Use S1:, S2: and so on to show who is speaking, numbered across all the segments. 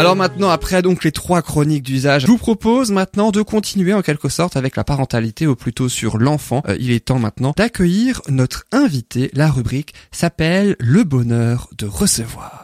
S1: Alors maintenant, après donc les trois chroniques d'usage, je vous propose maintenant de continuer en quelque sorte avec la parentalité, ou plutôt sur l'enfant. Euh, il est temps maintenant d'accueillir notre invité. La rubrique s'appelle Le bonheur de recevoir.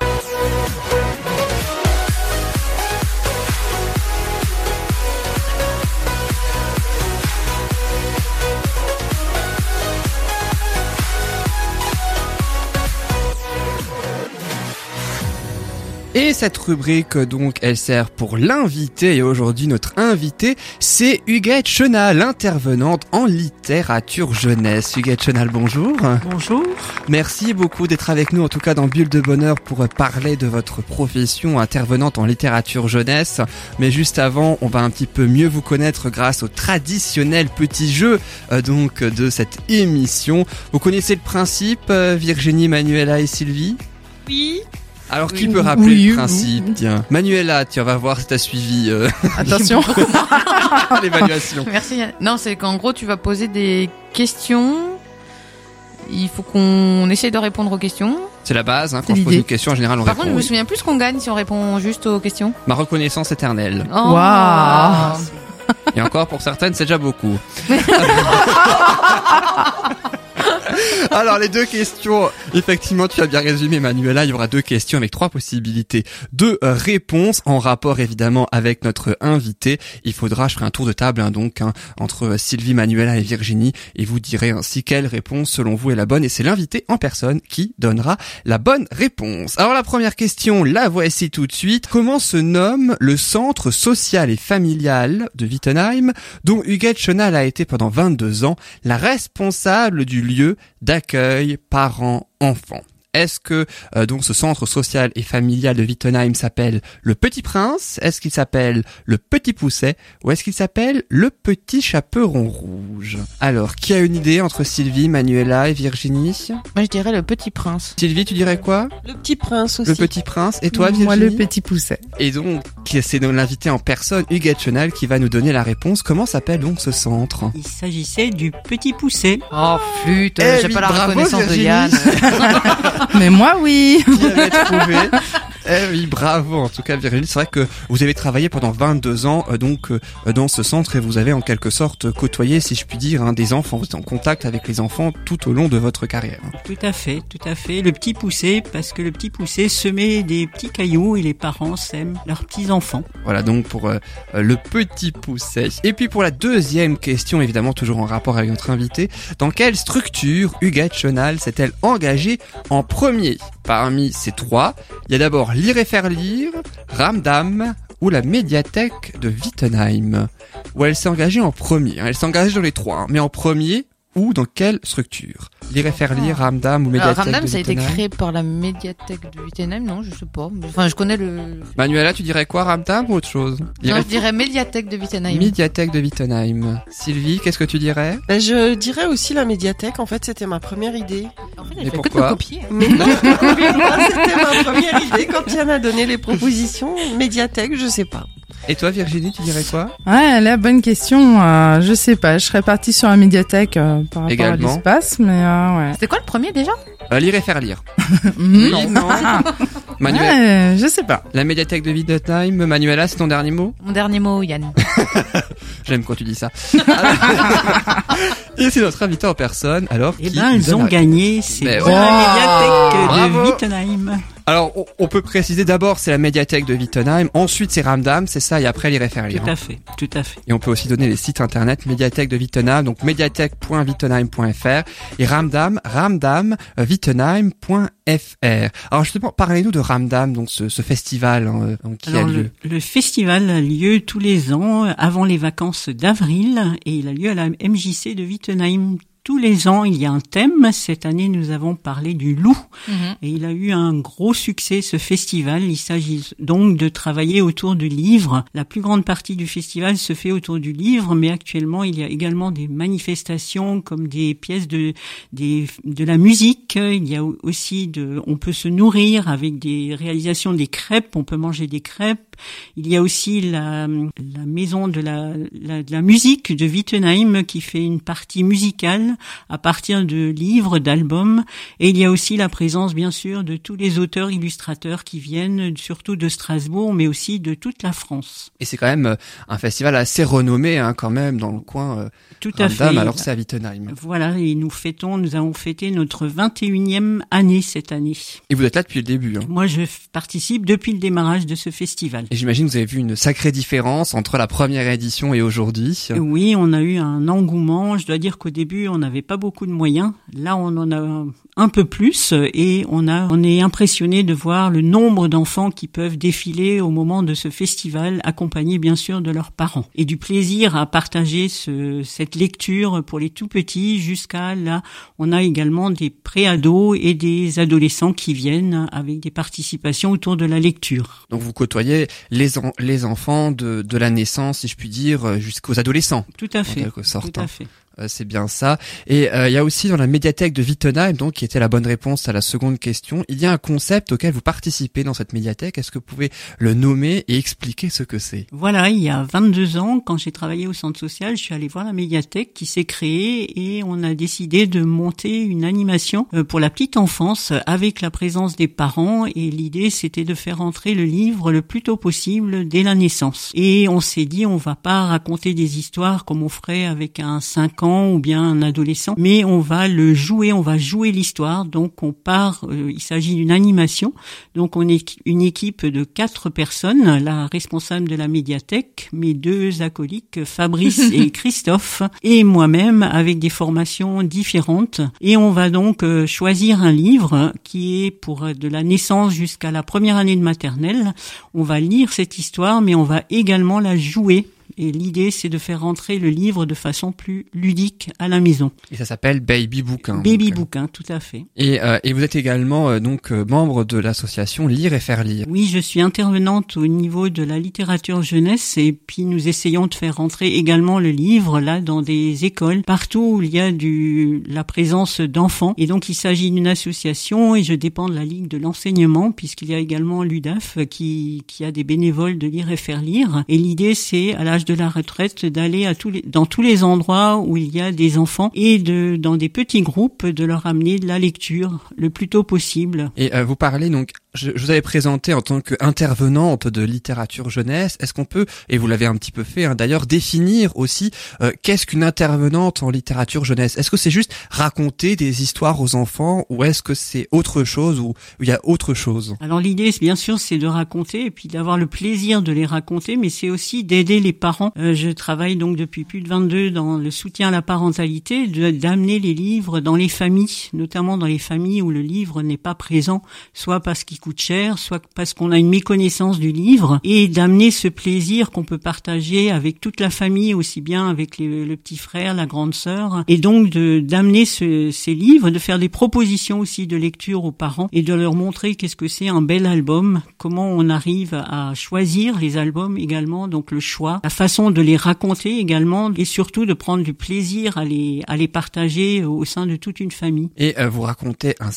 S1: Et cette rubrique, donc, elle sert pour l'invité. Et aujourd'hui, notre invité, c'est Huguette Chenal, intervenante en littérature jeunesse. Huguette Chenal, bonjour.
S2: Bonjour.
S1: Merci beaucoup d'être avec nous, en tout cas dans Bulle de Bonheur, pour parler de votre profession intervenante en littérature jeunesse. Mais juste avant, on va un petit peu mieux vous connaître grâce au traditionnel petit jeu, euh, donc, de cette émission. Vous connaissez le principe, euh, Virginie, Manuela et Sylvie?
S3: Oui.
S1: Alors qui peut rappeler le principe? Tiens, Manuela, tu vas voir si t'as suivi. Euh...
S3: Attention.
S1: L'évaluation.
S3: Merci. Non, c'est qu'en gros, tu vas poser des questions. Il faut qu'on essaye de répondre aux questions.
S1: C'est la base. Hein, quand je pose une question, en général, on
S3: Par
S1: répond.
S3: contre, je me souviens plus ce qu'on gagne si on répond juste aux questions.
S1: Ma reconnaissance éternelle.
S3: Oh.
S2: Waouh.
S1: Et encore, pour certaines, c'est déjà beaucoup. Alors les deux questions, effectivement tu as bien résumé Manuela, il y aura deux questions avec trois possibilités de euh, réponses en rapport évidemment avec notre invité. Il faudra, je ferai un tour de table hein, donc hein, entre Sylvie, Manuela et Virginie et vous direz ainsi quelle réponse selon vous est la bonne et c'est l'invité en personne qui donnera la bonne réponse. Alors la première question, la voici tout de suite. Comment se nomme le centre social et familial de Wittenheim dont Huguette Chenal a été pendant 22 ans la responsable du lieu d'accueil parents-enfants. Est-ce que euh, donc ce centre social et familial de Wittenheim s'appelle le Petit Prince? Est-ce qu'il s'appelle le Petit Pousset? Ou est-ce qu'il s'appelle le Petit Chaperon Rouge? Alors, qui a une idée entre Sylvie, Manuela et Virginie?
S3: Moi, je dirais le petit prince.
S1: Sylvie, tu dirais quoi?
S4: Le petit prince aussi.
S1: Le Petit Prince. Et toi, Virginie
S2: Moi, le petit pousset.
S1: Et donc, c'est donc l'invité en personne, Huguette Chenal, qui va nous donner la réponse. Comment s'appelle donc ce centre?
S5: Il s'agissait du petit poussé.
S3: Oh, flûte,
S1: Eh
S3: j'ai pas la reconnaissance de. Yann.
S2: Mais moi, oui.
S1: qui avait trouvé. Eh oui, bravo en tout cas Virginie. C'est vrai que vous avez travaillé pendant 22 ans euh, donc euh, dans ce centre et vous avez en quelque sorte côtoyé, si je puis dire, hein, des enfants. Vous êtes en contact avec les enfants tout au long de votre carrière.
S5: Tout à fait, tout à fait. Le petit poussé, parce que le petit poussé semait des petits cailloux et les parents sèment leurs petits enfants.
S1: Voilà donc pour euh, le petit pousset. Et puis pour la deuxième question, évidemment toujours en rapport avec notre invité, dans quelle structure Huguette Chenal s'est-elle engagée en premier Parmi ces trois, il y a d'abord Lire et faire lire, Ramdam ou la médiathèque de Wittenheim, où elle s'est engagée en premier. hein. Elle s'est engagée dans les trois, hein. mais en premier ou dans quelle structure Lire et faire lire, Ramdam ou
S3: Alors,
S1: médiathèque
S3: Ramdam,
S1: de
S3: ça a été créé par la médiathèque de Wittenheim, non, je sais pas. Enfin, je connais le.
S1: Manuela, tu dirais quoi, Ramdam ou autre chose Lire
S3: Non, je dirais médiathèque de Wittenheim.
S1: Médiathèque de Wittenheim. Sylvie, qu'est-ce que tu dirais
S4: Ben, je dirais aussi la médiathèque. En fait, c'était ma première idée.
S3: En fait, de
S1: pourquoi
S3: copier.
S4: Mais non, c'était ma première idée quand Yann a donné les propositions. Médiathèque, je sais pas.
S1: Et toi, Virginie, tu dirais quoi?
S2: Ouais, la bonne question. Euh, je sais pas. Je serais partie sur la médiathèque euh, par rapport
S1: Également.
S2: à l'espace, mais euh, ouais.
S3: C'était quoi le premier déjà?
S1: Euh, Lire et faire lire. Non.
S2: Ah,
S1: Manuela,
S2: ouais, je sais pas.
S1: la médiathèque de Wittenheim. Manuela, c'est ton dernier mot?
S3: Mon dernier mot, Yann.
S1: J'aime quand tu dis ça. et c'est notre invité en personne. Alors,
S5: Eh
S1: qui
S5: ben, ils ont
S1: la-
S5: gagné. C'est la
S1: ouais.
S5: médiathèque
S1: Bravo.
S5: de Wittenheim.
S1: Alors, on, on peut préciser d'abord, c'est la médiathèque de Wittenheim. Ensuite, c'est Ramdam, c'est ça, et après, faire lire.
S5: Tout à fait, tout à fait.
S1: Et on peut aussi donner les sites internet médiathèque de Wittenheim, donc médiathèque.wittenheim.fr et Ramdam, ramdam.wittenheim.fr. Alors justement, parlez-nous de Ramdam, donc ce, ce festival hein, euh, qui
S5: Alors,
S1: a lieu.
S5: le, le festival a lieu tous les ans euh, avant les vacances d'avril et il a lieu à la MJC de Wittenheim. Tous les ans, il y a un thème. Cette année, nous avons parlé du loup. Et il a eu un gros succès, ce festival. Il s'agit donc de travailler autour du livre. La plus grande partie du festival se fait autour du livre, mais actuellement, il y a également des manifestations comme des pièces de, des, de la musique. Il y a aussi de, on peut se nourrir avec des réalisations des crêpes. On peut manger des crêpes. Il y a aussi la, la maison de la, la, de la musique de Wittenheim qui fait une partie musicale. À partir de livres, d'albums. Et il y a aussi la présence, bien sûr, de tous les auteurs illustrateurs qui viennent, surtout de Strasbourg, mais aussi de toute la France.
S1: Et c'est quand même euh, un festival assez renommé, hein, quand même, dans le coin. Euh,
S5: tout à fait.
S1: Alors c'est à Wittenheim.
S5: Voilà, et nous fêtons, nous avons fêté notre 21e année cette année.
S1: Et vous êtes là depuis le début. Hein.
S5: Moi, je participe depuis le démarrage de ce festival.
S1: Et j'imagine que vous avez vu une sacrée différence entre la première édition et aujourd'hui.
S5: Oui, on a eu un engouement. Je dois dire qu'au début, on n'avait pas beaucoup de moyens. Là, on en a un peu plus et on a, on est impressionné de voir le nombre d'enfants qui peuvent défiler au moment de ce festival, accompagnés bien sûr de leurs parents et du plaisir à partager ce, cette lecture pour les tout petits jusqu'à là. On a également des préados et des adolescents qui viennent avec des participations autour de la lecture.
S1: Donc vous côtoyez les, les enfants de, de la naissance, si je puis dire, jusqu'aux adolescents.
S5: Tout à fait. Tout à fait.
S1: Euh, c'est bien ça. Et euh, il y a aussi dans la médiathèque de Wittenheim, donc qui était la bonne réponse à la seconde question, il y a un concept auquel vous participez dans cette médiathèque. Est-ce que vous pouvez le nommer et expliquer ce que c'est?
S5: Voilà, il y a 22 ans, quand j'ai travaillé au centre social, je suis allé voir la médiathèque qui s'est créée et on a décidé de monter une animation euh, pour la petite enfance avec la présence des parents et l'idée c'était de faire entrer le livre le plus tôt possible dès la naissance. Et on s'est dit on va pas raconter des histoires comme on ferait avec un 5 ans ou bien un adolescent, mais on va le jouer, on va jouer l'histoire. Donc on part, euh, il s'agit d'une animation. Donc on est une équipe de quatre personnes, la responsable de la médiathèque, mes deux acolytes, Fabrice et Christophe, et moi-même avec des formations différentes. Et on va donc euh, choisir un livre qui est pour euh, de la naissance jusqu'à la première année de maternelle. On va lire cette histoire, mais on va également la jouer et l'idée, c'est de faire rentrer le livre de façon plus ludique à la maison.
S1: Et ça s'appelle Baby Bouquin.
S5: Baby donc. Bouquin, tout à fait.
S1: Et, euh, et vous êtes également euh, donc euh, membre de l'association Lire et faire lire.
S5: Oui, je suis intervenante au niveau de la littérature jeunesse et puis nous essayons de faire rentrer également le livre là dans des écoles, partout où il y a du la présence d'enfants. Et donc il s'agit d'une association et je dépends de la Ligue de l'enseignement puisqu'il y a également l'UDAF qui, qui a des bénévoles de Lire et faire lire. Et l'idée c'est à l'âge de la retraite d'aller à tous les, dans tous les endroits où il y a des enfants et de dans des petits groupes de leur amener de la lecture le plus tôt possible.
S1: Et euh, vous parlez donc je, vous avais présenté en tant qu'intervenante de littérature jeunesse. Est-ce qu'on peut, et vous l'avez un petit peu fait hein, d'ailleurs, définir aussi euh, qu'est-ce qu'une intervenante en littérature jeunesse? Est-ce que c'est juste raconter des histoires aux enfants ou est-ce que c'est autre chose ou il y a autre chose?
S5: Alors l'idée, bien sûr, c'est de raconter et puis d'avoir le plaisir de les raconter, mais c'est aussi d'aider les parents. Euh, je travaille donc depuis plus de 22 dans le soutien à la parentalité, d'amener les livres dans les familles, notamment dans les familles où le livre n'est pas présent, soit parce qu'il coûte cher, soit parce qu'on a une méconnaissance du livre, et d'amener ce plaisir qu'on peut partager avec toute la famille, aussi bien avec le petit frère, la grande sœur, et donc d'amener ce, ces livres, de faire des propositions aussi de lecture aux parents et de leur montrer qu'est-ce que c'est un bel album, comment on arrive à choisir les albums également, donc le choix, la de les raconter également, et surtout de prendre du plaisir à les à les partager au sein de toute une famille.
S1: Et euh, vous racontez un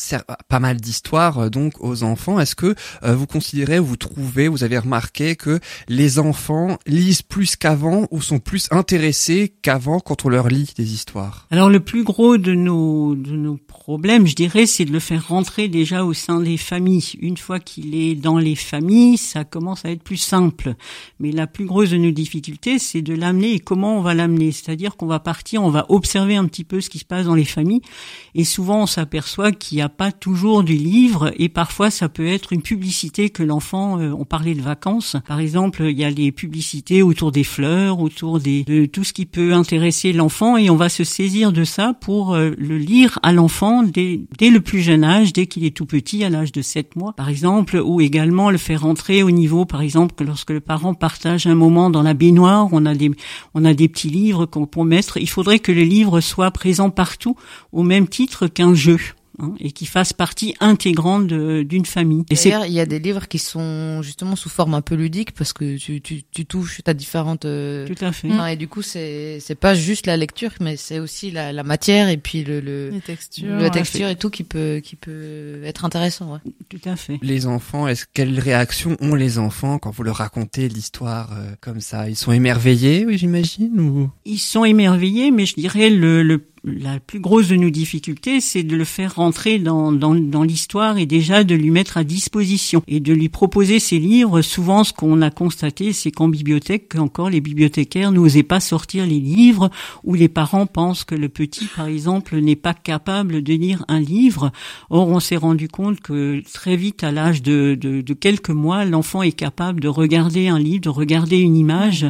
S1: pas mal d'histoires euh, donc aux enfants. Est-ce que euh, vous considérez, vous trouvez, vous avez remarqué que les enfants lisent plus qu'avant ou sont plus intéressés qu'avant quand on leur lit des histoires?
S5: Alors le plus gros de nos, de nos problèmes, je dirais, c'est de le faire rentrer déjà au sein des familles. Une fois qu'il est dans les familles, ça commence à être plus simple. Mais la plus grosse de nos difficultés, c'est de l'amener et comment on va l'amener. C'est-à-dire qu'on va partir, on va observer un petit peu ce qui se passe dans les familles et souvent on s'aperçoit qu'il n'y a pas toujours du livre et parfois ça peut être une publicité que l'enfant, euh, on parlait de vacances, par exemple, il y a des publicités autour des fleurs, autour des, de tout ce qui peut intéresser l'enfant et on va se saisir de ça pour euh, le lire à l'enfant dès, dès le plus jeune âge, dès qu'il est tout petit, à l'âge de 7 mois, par exemple, ou également le faire entrer au niveau, par exemple, que lorsque le parent partage un moment dans la baignoire, on a des, on a des petits livres qu'on peut mettre. Il faudrait que le livre soit présent partout au même titre qu'un jeu. Hein, et qui fassent partie intégrante d'une famille.
S3: Et D'ailleurs, il y a des livres qui sont justement sous forme un peu ludique parce que tu, tu, tu touches à différentes.
S5: Euh, Tout à fait.
S3: et du coup, c'est c'est pas juste la lecture, mais c'est aussi la, la matière et puis le, le
S2: les textures,
S3: la texture et tout qui peut qui peut être intéressant. Ouais.
S5: Tout à fait.
S1: Les enfants, est-ce quelle réaction ont les enfants quand vous leur racontez l'histoire euh, comme ça? Ils sont émerveillés, oui, j'imagine, ou?
S5: Ils sont émerveillés, mais je dirais le, le la plus grosse de nos difficultés, c'est de le faire rentrer dans, dans, dans l'histoire et déjà de lui mettre à disposition et de lui proposer ses livres. Souvent, ce qu'on a constaté, c'est qu'en bibliothèque, encore les bibliothécaires n'osaient pas sortir les livres ou les parents pensent que le petit, par exemple, n'est pas capable de lire un livre. Or, on s'est rendu compte que très vite, à l'âge de, de, de quelques mois, l'enfant est capable de regarder un livre, de regarder une image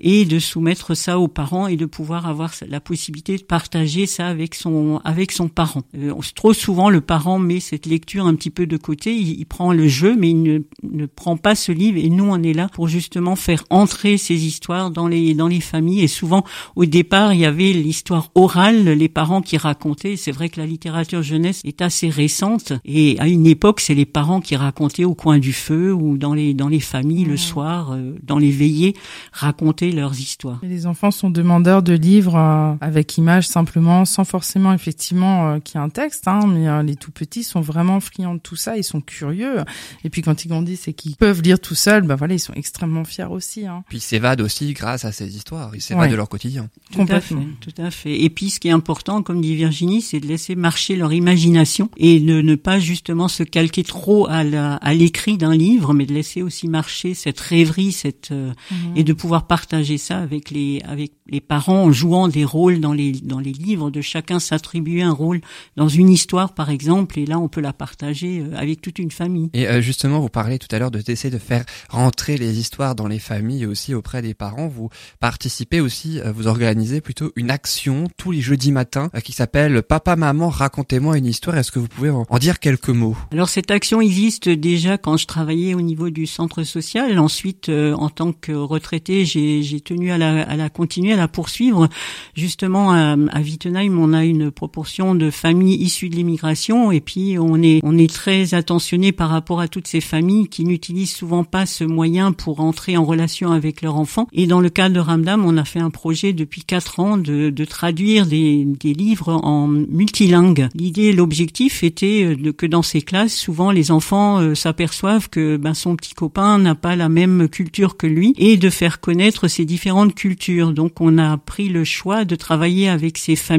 S5: et de soumettre ça aux parents et de pouvoir avoir la possibilité de partager ça avec son avec son parent. Euh, trop souvent, le parent met cette lecture un petit peu de côté, il, prend le jeu, mais il ne, ne, prend pas ce livre. Et nous, on est là pour justement faire entrer ces histoires dans les dans les familles. Et souvent, au départ, il y avait l'histoire orale, les parents qui racontaient. C'est vrai que la littérature jeunesse est assez récente. Et à une époque, c'est les parents qui racontaient au coin du feu ou dans les dans les familles le soir, euh, dans les veillées, raconter leurs histoires.
S2: les enfants sont demandeurs de livres euh, avec images simplement, sans forcément effectivement euh, qu'il y ait un texte, hein, mais euh, les tout petits sont vraiment friands de tout ça, ils sont curieux. Et puis quand ils grandissent et qu'ils peuvent lire tout seuls, bah voilà, ils sont extrêmement fiers aussi. Hein.
S1: Puis ils s'évadent aussi grâce à ces histoires, ils s'évadent de leur quotidien.
S5: Tout à fait, tout à fait. Et puis ce qui est important, comme dit Virginie, c'est de laisser marcher leur imagination et de ne pas justement se calquer trop à l'écrit d'un livre, mais de laisser aussi marcher cette rêverie, cette mhm. et de pouvoir partager ça avec les avec les parents en jouant des rôles dans les dans les livres, de chacun s'attribuer un rôle dans une histoire par exemple, et là on peut la partager euh, avec toute une famille.
S1: Et euh, justement, vous parlez tout à l'heure de d'essayer de faire rentrer les histoires dans les familles et aussi auprès des parents. Vous participez aussi, euh, vous organisez plutôt une action tous les jeudis matins qui s'appelle Papa maman racontez-moi une histoire. Est-ce que vous pouvez en dire quelques mots?
S5: Alors cette action existe déjà quand je travaillais au niveau du centre social. Ensuite, en tant que retraité, j'ai tenu à la, à la continuer, à la poursuivre. Justement, à, à On a une proportion de familles issues de l'immigration et puis on est on est très attentionné par rapport à toutes ces familles qui n'utilisent souvent pas ce moyen pour entrer en relation avec leurs enfants. Et dans le cas de Ramdam, on a fait un projet depuis quatre ans de, de traduire des, des livres en multilingue. L'idée, l'objectif était euh, de, que dans ces classes, souvent les enfants euh, s'aperçoivent que ben, son petit copain n'a pas la même culture que lui et de faire connaître ces différentes cultures. Donc on a pris le choix de travailler avec ces familles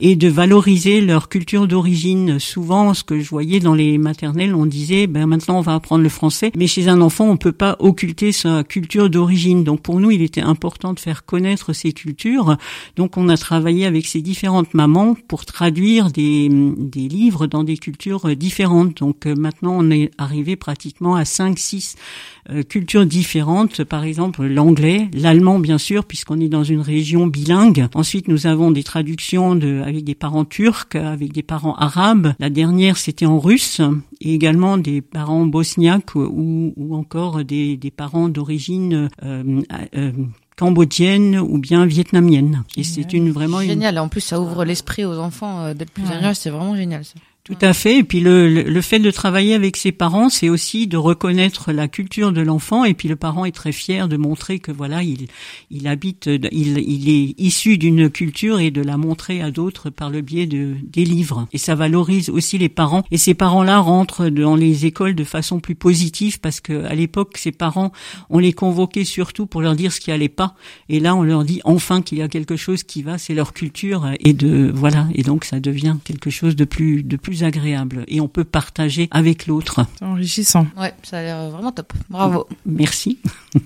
S5: et de valoriser leur culture d'origine. Souvent, ce que je voyais dans les maternelles, on disait, ben maintenant on va apprendre le français, mais chez un enfant, on peut pas occulter sa culture d'origine. Donc pour nous, il était important de faire connaître ces cultures. Donc on a travaillé avec ces différentes mamans pour traduire des, des livres dans des cultures différentes. Donc euh, maintenant, on est arrivé pratiquement à 5 6 euh, cultures différentes, par exemple l'anglais, l'allemand bien sûr, puisqu'on est dans une région bilingue. Ensuite, nous avons des traductions de, avec des parents turcs, avec des parents arabes. La dernière, c'était en russe, et également des parents bosniaques ou, ou encore des, des parents d'origine euh, euh, cambodgienne ou bien vietnamienne. Et c'est une vraiment
S3: génial. En plus, ça ouvre l'esprit aux enfants d'être plus ouais. C'est vraiment génial. Ça.
S5: Tout à fait. Et puis le, le fait de travailler avec ses parents, c'est aussi de reconnaître la culture de l'enfant. Et puis le parent est très fier de montrer que voilà, il, il habite, il, il est issu d'une culture et de la montrer à d'autres par le biais de des livres. Et ça valorise aussi les parents. Et ces parents-là rentrent dans les écoles de façon plus positive parce que à l'époque, ces parents, on les convoquait surtout pour leur dire ce qui allait pas. Et là, on leur dit enfin qu'il y a quelque chose qui va, c'est leur culture et de voilà. Et donc ça devient quelque chose de plus de plus agréable et on peut partager avec l'autre.
S2: C'est enrichissant.
S3: Ouais, ça a l'air vraiment top. Bravo.
S5: Merci.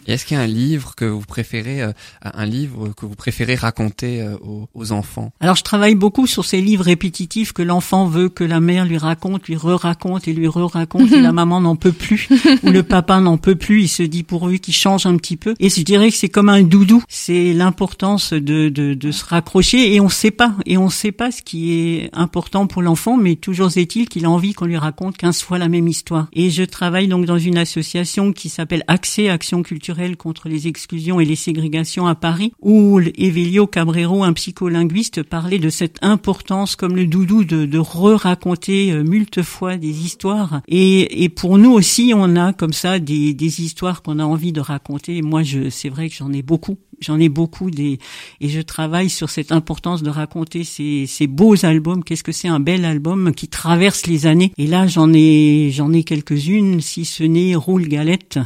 S1: Est-ce qu'il y a un livre que vous préférez, euh, un livre que vous préférez raconter euh, aux, aux, enfants?
S5: Alors, je travaille beaucoup sur ces livres répétitifs que l'enfant veut que la mère lui raconte, lui re-raconte et lui re-raconte et la maman n'en peut plus ou le papa n'en peut plus. Il se dit pourvu qu'il change un petit peu. Et je dirais que c'est comme un doudou. C'est l'importance de, de, de se raccrocher et on sait pas et on sait pas ce qui est important pour l'enfant, mais toujours est-il qu'il a envie qu'on lui raconte 15 fois la même histoire. Et je travaille donc dans une association qui s'appelle Accès Action culturelle contre les exclusions et les ségrégations à Paris, où Evelio Cabrero, un psycholinguiste, parlait de cette importance comme le doudou de, de re-raconter euh, fois des histoires. Et, et pour nous aussi, on a comme ça des, des histoires qu'on a envie de raconter. moi, je, c'est vrai que j'en ai beaucoup j'en ai beaucoup des et je travaille sur cette importance de raconter ces, ces beaux albums. Qu'est-ce que c'est un bel album qui traverse les années? Et là, j'en ai j'en ai quelques-unes, si ce n'est Roule Galette.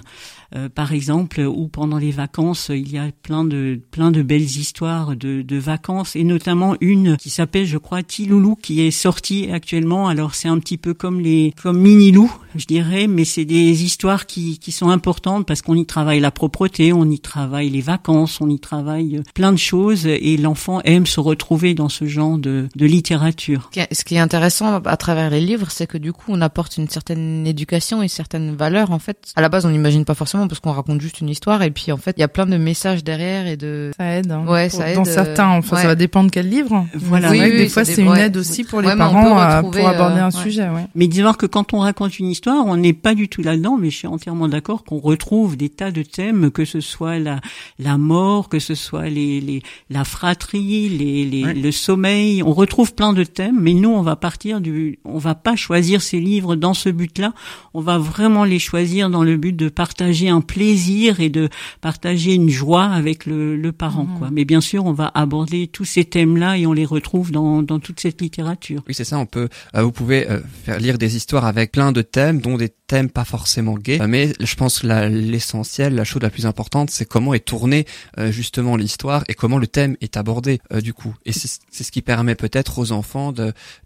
S5: Euh, par exemple, où pendant les vacances, il y a plein de plein de belles histoires de, de vacances et notamment une qui s'appelle, je crois, Tiloulou, qui est sortie actuellement. Alors c'est un petit peu comme les comme Mini Lou, je dirais, mais c'est des histoires qui qui sont importantes parce qu'on y travaille la propreté, on y travaille les vacances, on y travaille plein de choses et l'enfant aime se retrouver dans ce genre de de littérature.
S3: Ce qui est intéressant à travers les livres, c'est que du coup, on apporte une certaine éducation et certaines valeurs. En fait, à la base, on n'imagine pas forcément parce qu'on raconte juste une histoire et puis en fait il y a plein de messages derrière et de
S2: ça aide hein.
S3: ouais ça aide
S2: dans certains enfin
S3: ouais.
S2: ça va dépendre quel livre
S5: voilà
S2: oui,
S3: oui,
S2: des
S3: oui,
S2: fois c'est une aide aussi pour les parents euh, pour aborder
S3: euh,
S2: un
S3: ouais.
S2: sujet ouais
S5: Mais disons que quand on raconte une histoire, on n'est pas du tout là-dedans, mais je suis entièrement d'accord qu'on retrouve des tas de thèmes, que ce soit la, la mort, que ce soit les, les, la fratrie, les, les,
S1: Ouais.
S5: le sommeil. On retrouve plein de thèmes, mais nous, on va partir du, on va pas choisir ces livres dans ce but-là. On va vraiment les choisir dans le but de partager un plaisir et de partager une joie avec le, le parent,
S2: Mhm.
S5: quoi. Mais bien sûr, on va aborder tous ces thèmes-là et on les retrouve dans, dans toute cette littérature.
S1: Oui, c'est ça. On peut, euh, vous pouvez euh, faire lire des histoires avec plein de thèmes, dont des thèmes pas forcément gays. Euh, mais je pense que l'essentiel, la chose la plus importante, c'est comment est tournée euh, justement l'histoire et comment le thème est abordé euh, du coup. Et c'est ce qui permet peut-être aux enfants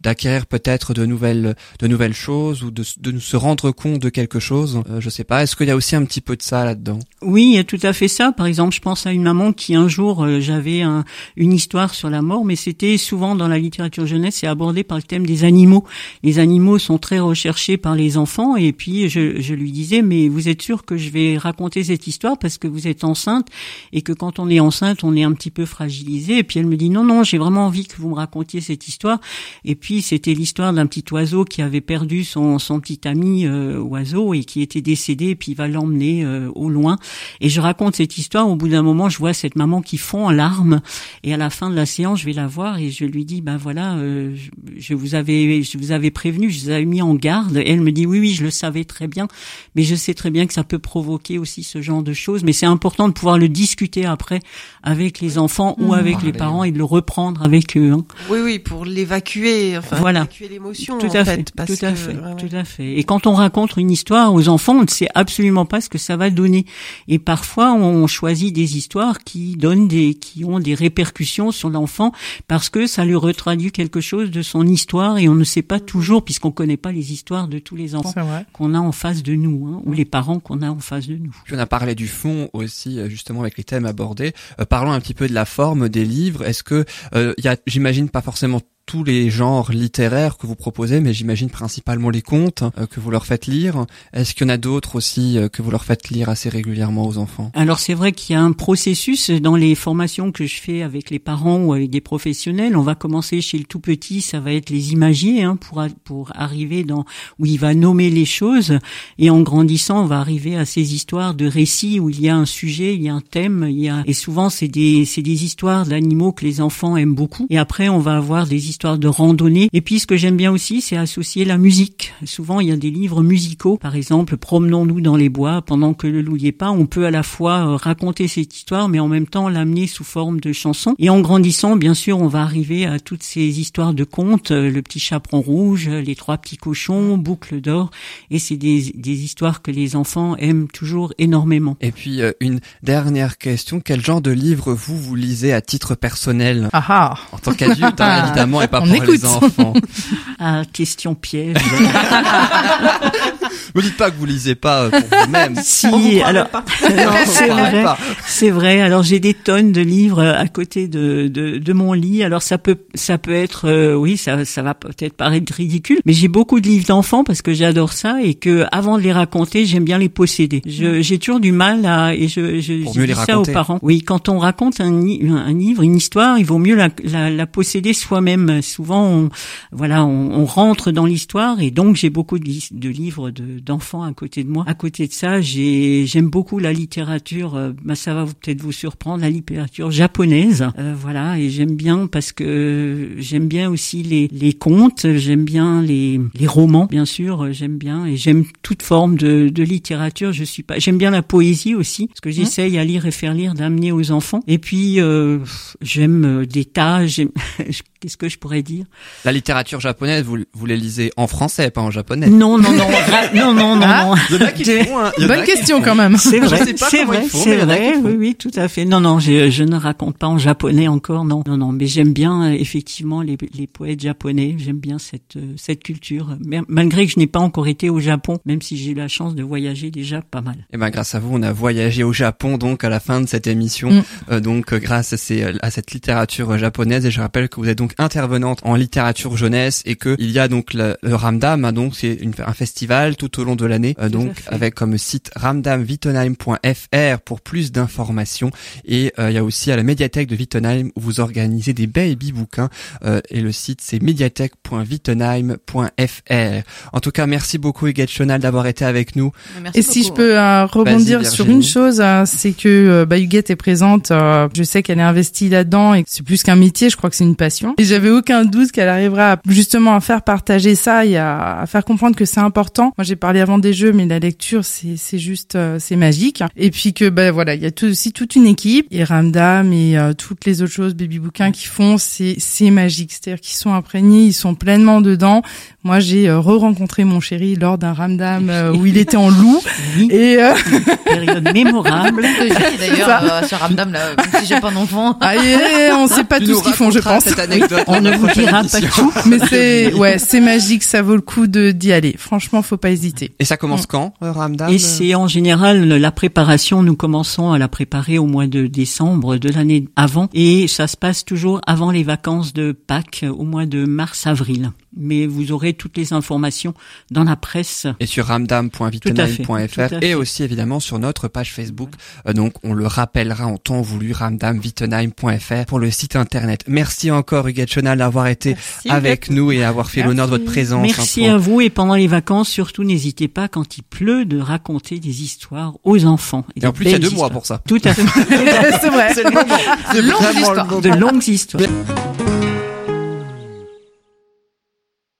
S1: d'acquérir peut-être de nouvelles de nouvelles choses ou de, de se rendre compte de quelque chose. Euh, je sais pas. Est-ce qu'il y a aussi un petit peu de ça là-dedans?
S5: Oui, il y a tout à fait ça. Par exemple, je pense à une maman qui un jour, euh, j'avais un- une histoire sur la mort, mais c'était souvent dans la littérature jeunesse, c'est abordé par le thème des animaux. Les animaux sont très recherchés par les enfants, et puis je, lui disais, mais vous êtes sûr que je vais raconter cette histoire parce que vous êtes enceinte et que quand on est enceinte, on est un petit peu fragilisé. Et puis elle me dit, non, non, j'ai vraiment envie que vous me racontiez cette histoire. Et puis c'était l'histoire d'un petit oiseau qui avait perdu son, son petit ami euh, oiseau et qui était décédé, et puis il va l'emmener euh, au loin. Et je raconte cette histoire. Au bout d'un moment, je vois cette maman qui fond en larmes. Et à la fin de la séance, je vais la voir et je lui dis, ben voilà, euh, je, je vous avais, je vous avais prévenu, je vous avais mis en garde. Et elle me dit, oui, oui, je le savais très bien, mais je sais très bien que ça peut provoquer aussi ce genre de choses. Mais c'est important de pouvoir le discuter après avec les enfants ou
S2: Mmh.
S5: avec
S1: Parler,
S5: les parents et de le reprendre avec eux. hein.
S4: Oui, oui, pour l'évacuer, enfin,
S5: Voilà.
S4: évacuer l'émotion,
S5: Tout
S4: en
S5: à
S4: fait.
S5: fait,
S4: parce
S5: tout à
S4: que-
S5: fait,
S4: ouais, ouais.
S5: tout à fait. Et quand on raconte une histoire aux enfants, on ne sait absolument pas ce que ça va donner. Et parfois, on choisit des histoires qui donnent des, qui ont des répercussions sur l'enfant parce que ça lui retraduit quelque chose de son histoire et on ne sait pas toujours, puisqu'on connaît pas les histoires de tous les enfants qu'on a en face de nous, hein, ou les parents qu'on a en face de nous.
S1: Puis on a parlé du fond aussi, euh, justement avec les thèmes abordés. Euh, parlons un petit peu de la forme des livres. Est-ce que euh, y a, j'imagine pas forcément tous les genres littéraires que vous proposez, mais j'imagine principalement les contes euh, que vous leur faites lire. Est-ce qu'il y en a d'autres aussi euh, que vous leur faites lire assez régulièrement aux enfants?
S5: Alors c'est vrai qu'il y a un processus dans les formations que je fais avec les parents ou avec des professionnels. On va commencer chez le tout petit, ça va être les imagiers hein, pour pour arriver dans où il va nommer les choses et en grandissant on va arriver à ces histoires de récits où il y a un sujet, il y a un thème, il y a et souvent c'est des c'est des histoires d'animaux que les enfants aiment beaucoup et après on va avoir des histoires de randonnée. Et puis ce que j'aime bien aussi c'est associer la musique. Souvent il y a des livres musicaux. Par exemple promenons-nous dans les bois. Pendant que le loup y est pas, on peut à la fois euh, raconter cette histoire mais en même temps l'amener sous forme de chanson et en grandissant bien sûr on va arriver à toutes ces histoires de contes, euh, le petit chaperon rouge, euh, les trois petits cochons, boucle d'or. Et c'est des, des histoires que les enfants aiment toujours énormément.
S1: Et puis une dernière question. Quel genre de livre vous vous lisez à titre personnel?
S2: Ah ah.
S1: En tant qu'adulte hein, évidemment et pas
S2: On
S1: pour
S2: écoute.
S1: les enfants
S5: Ah, question piège.
S1: Me dites pas que vous lisez pas euh, pour vous-même.
S5: si,
S4: vous
S5: alors c'est vrai. C'est vrai. Alors j'ai des tonnes de livres euh, à côté de, de, de mon lit. Alors ça peut ça peut être euh, oui ça ça va peut-être paraître ridicule, mais j'ai beaucoup de livres d'enfants parce que j'adore ça et que avant de les raconter j'aime bien les posséder. Je j'ai toujours du mal à et je je
S1: Pour
S5: je
S1: mieux
S5: dis
S1: les
S5: ça aux parents. Oui, quand on raconte un, un, livre, une histoire, il vaut mieux la la, la posséder soi-même. Souvent on voilà on, on rentre dans l'histoire et donc j'ai beaucoup de livres de, d'enfants à côté de moi. À côté de ça, j'ai j'aime beaucoup la littérature. euh, bah, ça va peut-être vous surprendre, la littérature japonaise. Euh, voilà, et j'aime bien parce que j'aime bien aussi les les contes. J'aime bien les les romans, bien sûr. euh, J'aime bien et j'aime toute forme de de littérature. Je suis pas. J'aime bien la poésie aussi parce que j'essaye à lire et faire lire d'amener aux enfants. Et puis euh, j'aime euh, des tas. J'aime qu'est-ce que je pourrais dire?
S1: La littérature japonaise, vous, vous les lisez en français, pas en japonais?
S5: Non, non, non, ra- non, non, non,
S2: Ah.
S5: non.
S1: Il y en a qui le font, hein. Il y en a
S2: Bonne
S1: qui-
S2: question quand même.
S5: C'est vrai, c'est vrai, c'est vrai, oui, oui, tout à fait. Non, non, je, je ne raconte pas en japonais encore, non, non, non, mais j'aime bien euh, effectivement les, les poètes japonais. J'aime bien cette euh, cette culture, malgré que je n'ai pas encore été au Japon, même si j'ai eu la chance de voyager déjà pas mal.
S1: Et ben grâce à vous, on a voyagé au Japon donc à la fin de cette émission.
S2: Mm.
S1: Euh, donc euh, grâce à, ces, à cette littérature euh, japonaise et je rappelle que vous êtes donc intervenante en littérature jeunesse et que il y a donc le, le Ramdam, hein, donc c'est un festival tout au long de l'année, euh, donc avec comme site ramdamwittenheim.fr pour plus d'informations et euh, il y a aussi à la médiathèque de Wittenheim où vous organisez des baby bouquins euh, et le site c'est médiathèque.wittenheim.fr. En tout cas, merci beaucoup Huguette Chonal d'avoir été avec nous.
S3: Merci
S2: Et si je
S3: beaucoup.
S2: peux euh, rebondir sur une chose, euh, c'est que euh, bah, Huguette est présente. euh, je sais qu'elle est investie là-dedans et que c'est plus qu'un métier. Je crois que c'est une passion. Et j'avais aucun doute qu'elle arrivera justement à faire partager ça et à, à faire comprendre que c'est important. Moi, j'ai parlé avant des jeux, mais la lecture, c'est c'est juste euh, c'est magique. Et puis que bah voilà, il y a tout, aussi toute une équipe et Ramdam et euh, toutes les autres choses, baby bouquins qui font, c'est c'est magique. C'est-à-dire qu'ils sont imprégnés, ils sont pleinement dedans. Moi, j'ai euh, re-rencontré mon chéri lors d'un Ramdam euh, où il était en loup.
S5: Oui,
S2: Et euh,
S5: période mémorable.
S3: D'ailleurs, euh, sur Ramdam, là, même si j'ai pas d'enfant.
S2: ah, et on sait pas
S1: Tu
S2: tout ce qu'ils font, je pense.
S1: Cette anecdote
S5: On ne vous dira pas tout.
S2: Mais c'est ouais, c'est magique, ça vaut le coup de d'y aller. Franchement, faut pas hésiter.
S1: Et ça commence quand, euh, Ramdam
S5: Et c'est en général la préparation, nous commençons à la préparer au mois de décembre de l'année avant et ça se passe toujours avant les vacances de Pâques au mois de mars-avril. Mais vous aurez toutes les informations dans la presse.
S1: et sur
S5: à
S1: et aussi évidemment sur notre page Facebook. Euh, donc on le rappellera en temps voulu ramdamwittenheim.fr pour le site internet. Merci encore Huguette Chenal d'avoir été
S4: Merci,
S1: avec nous et avoir fait l'honneur de votre présence.
S5: Merci
S1: hein,
S5: à vous et pendant les vacances, surtout n'hésitez pas quand il pleut de raconter des histoires aux enfants.
S1: Et en plus il y a deux mois pour ça.
S5: Tout à fait.
S2: c'est vrai.
S1: C'est le moment. C'est
S3: Longue
S1: vraiment le
S3: histoire.
S1: moment.
S5: de longues histoires.